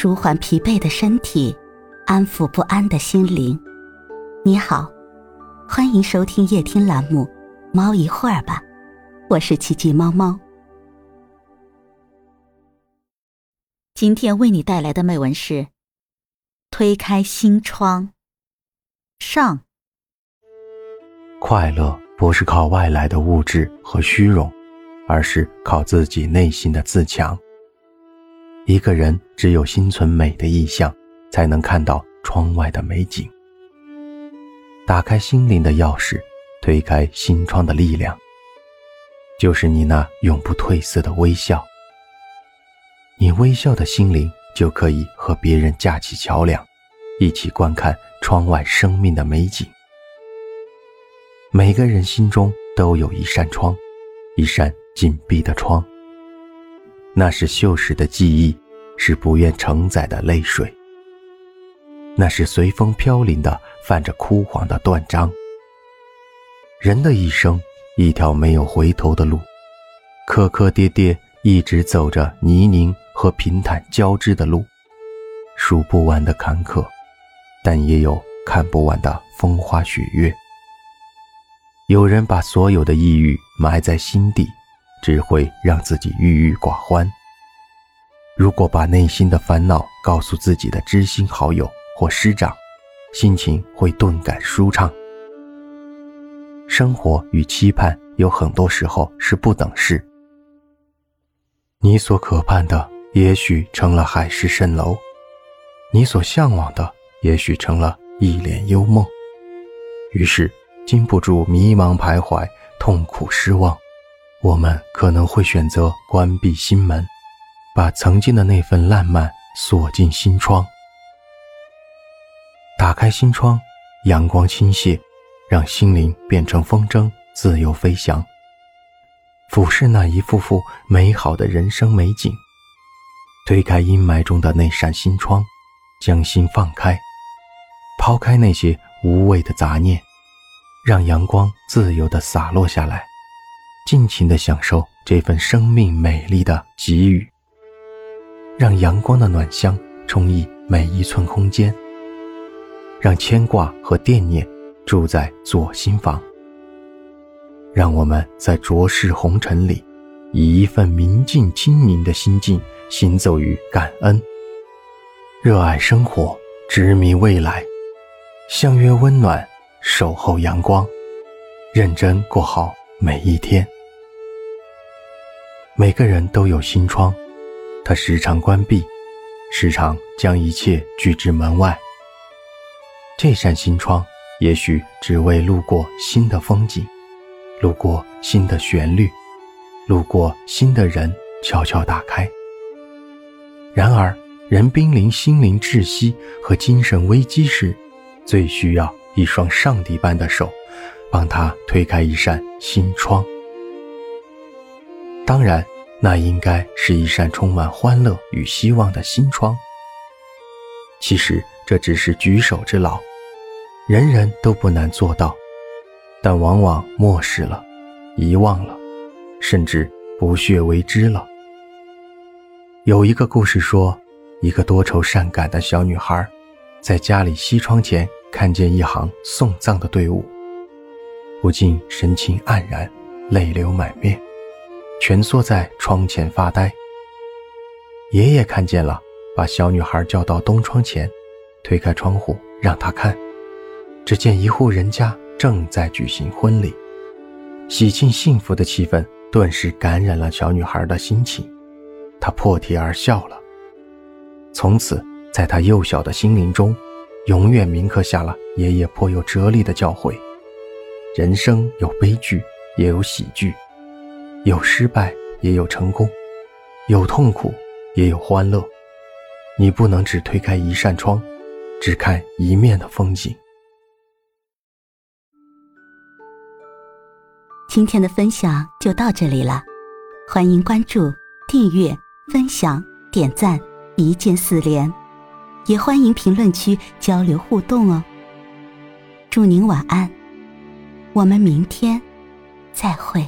舒缓疲惫的身体，安抚不安的心灵。你好，欢迎收听夜听栏目《猫一会儿吧》，我是奇迹猫猫。今天为你带来的美文是《推开心窗》上。快乐不是靠外来的物质和虚荣，而是靠自己内心的自强。一个人只有心存美的意象，才能看到窗外的美景。打开心灵的钥匙，推开心窗的力量，就是你那永不褪色的微笑。你微笑的心灵，就可以和别人架起桥梁，一起观看窗外生命的美景。每个人心中都有一扇窗，一扇紧闭的窗。那是锈蚀的记忆，是不愿承载的泪水。那是随风飘零的、泛着枯黄的断章。人的一生，一条没有回头的路，磕磕跌跌，一直走着泥泞和平坦交织的路，数不完的坎坷，但也有看不完的风花雪月。有人把所有的抑郁埋在心底。只会让自己郁郁寡欢。如果把内心的烦恼告诉自己的知心好友或师长，心情会顿感舒畅。生活与期盼有很多时候是不等式。你所渴盼的，也许成了海市蜃楼；你所向往的，也许成了一帘幽梦。于是，禁不住迷茫徘徊，痛苦失望。我们可能会选择关闭心门，把曾经的那份烂漫锁进心窗。打开心窗，阳光倾泻，让心灵变成风筝，自由飞翔。俯视那一幅幅美好的人生美景，推开阴霾中的那扇心窗，将心放开，抛开那些无谓的杂念，让阳光自由地洒落下来。尽情的享受这份生命美丽的给予，让阳光的暖香充溢每一寸空间，让牵挂和惦念住在左心房。让我们在浊世红尘里，以一份明净清宁的心境行走于感恩、热爱生活、执迷未来，相约温暖，守候阳光，认真过好每一天。每个人都有心窗，它时常关闭，时常将一切拒之门外。这扇心窗，也许只为路过新的风景，路过新的旋律，路过新的人，悄悄打开。然而，人濒临心灵窒息和精神危机时，最需要一双上帝般的手，帮他推开一扇心窗。当然，那应该是一扇充满欢乐与希望的新窗。其实这只是举手之劳，人人都不难做到，但往往漠视了、遗忘了，甚至不屑为之了。有一个故事说，一个多愁善感的小女孩，在家里西窗前看见一行送葬的队伍，不禁神情黯然，泪流满面。蜷缩在窗前发呆。爷爷看见了，把小女孩叫到东窗前，推开窗户让她看。只见一户人家正在举行婚礼，喜庆幸福的气氛顿时感染了小女孩的心情，她破涕而笑了。从此，在她幼小的心灵中，永远铭刻下了爷爷颇有哲理的教诲：人生有悲剧，也有喜剧。有失败，也有成功；有痛苦，也有欢乐。你不能只推开一扇窗，只看一面的风景。今天的分享就到这里了，欢迎关注、订阅、分享、点赞，一键四连，也欢迎评论区交流互动哦。祝您晚安，我们明天再会。